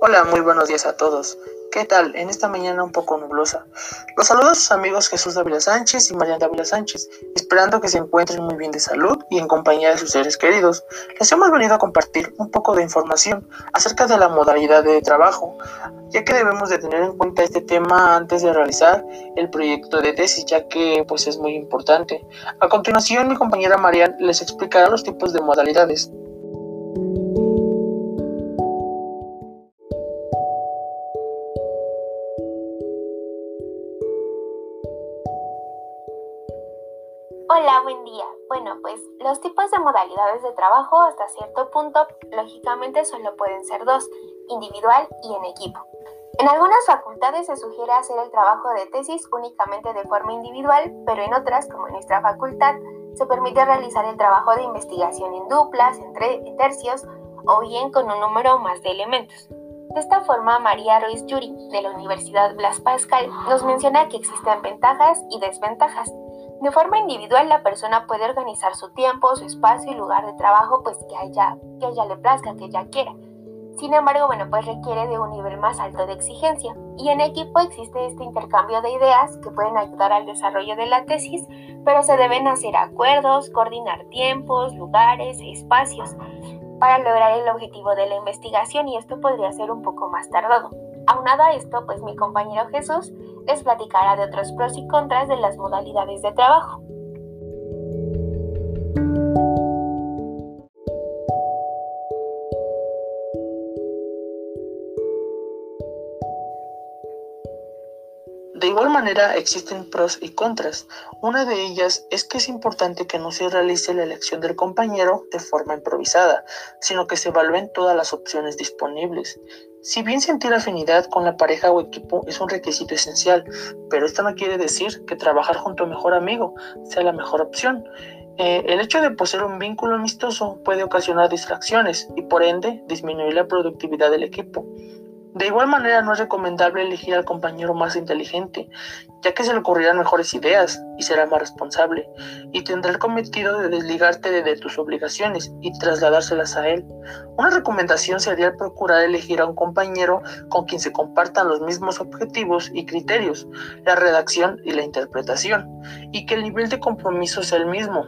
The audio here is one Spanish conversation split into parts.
Hola, muy buenos días a todos. ¿Qué tal? En esta mañana un poco nublosa. Los saludos a sus amigos Jesús Dávila Sánchez y Mariana Dávila Sánchez, esperando que se encuentren muy bien de salud y en compañía de sus seres queridos. Les hemos venido a compartir un poco de información acerca de la modalidad de trabajo, ya que debemos de tener en cuenta este tema antes de realizar el proyecto de tesis, ya que pues es muy importante. A continuación, mi compañera Mariana les explicará los tipos de modalidades. Hola, buen día. Bueno, pues los tipos de modalidades de trabajo hasta cierto punto, lógicamente solo pueden ser dos, individual y en equipo. En algunas facultades se sugiere hacer el trabajo de tesis únicamente de forma individual, pero en otras, como en nuestra facultad, se permite realizar el trabajo de investigación en duplas, en, tercios o bien con un número más de elementos. De esta forma, María Ruiz Yuri, de la Universidad Blas Pascal, nos menciona que existen ventajas y desventajas de forma individual, la persona puede organizar su tiempo, su espacio y lugar de trabajo, pues que ella, que le plazca, que ella quiera. Sin embargo, bueno, pues requiere de un nivel más alto de exigencia. Y en equipo existe este intercambio de ideas que pueden ayudar al desarrollo de la tesis, pero se deben hacer acuerdos, coordinar tiempos, lugares, espacios para lograr el objetivo de la investigación y esto podría ser un poco más tardado. Aunado a esto, pues mi compañero Jesús les platicará de otros pros y contras de las modalidades de trabajo. De igual manera existen pros y contras. Una de ellas es que es importante que no se realice la elección del compañero de forma improvisada, sino que se evalúen todas las opciones disponibles. Si bien sentir afinidad con la pareja o equipo es un requisito esencial, pero esto no quiere decir que trabajar junto a mejor amigo sea la mejor opción. Eh, el hecho de poseer un vínculo amistoso puede ocasionar distracciones y por ende disminuir la productividad del equipo. De igual manera, no es recomendable elegir al compañero más inteligente, ya que se le ocurrirán mejores ideas y será más responsable, y tendrá el cometido de desligarte de, tus obligaciones y trasladárselas a él. Una recomendación sería procurar elegir a un compañero con quien se compartan los mismos objetivos y criterios, la redacción y la interpretación, y que el nivel de compromiso sea el mismo,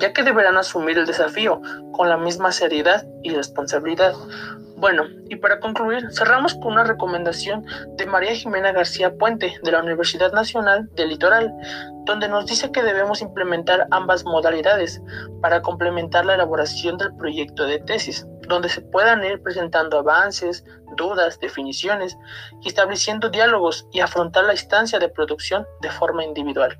ya que deberán asumir el desafío con la misma seriedad y responsabilidad. Bueno, y para concluir, cerramos con una recomendación de María Jimena García Puente de la Universidad Nacional del Litoral, donde nos dice que debemos implementar ambas modalidades para complementar la elaboración del proyecto de tesis, donde se puedan ir presentando avances, dudas, definiciones estableciendo diálogos y afrontar la instancia de producción de forma individual.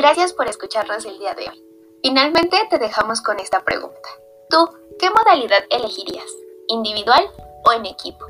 Gracias por escucharnos el día de hoy. Finalmente te dejamos con esta pregunta. ¿Tú qué modalidad elegirías? ¿Individual o en equipo?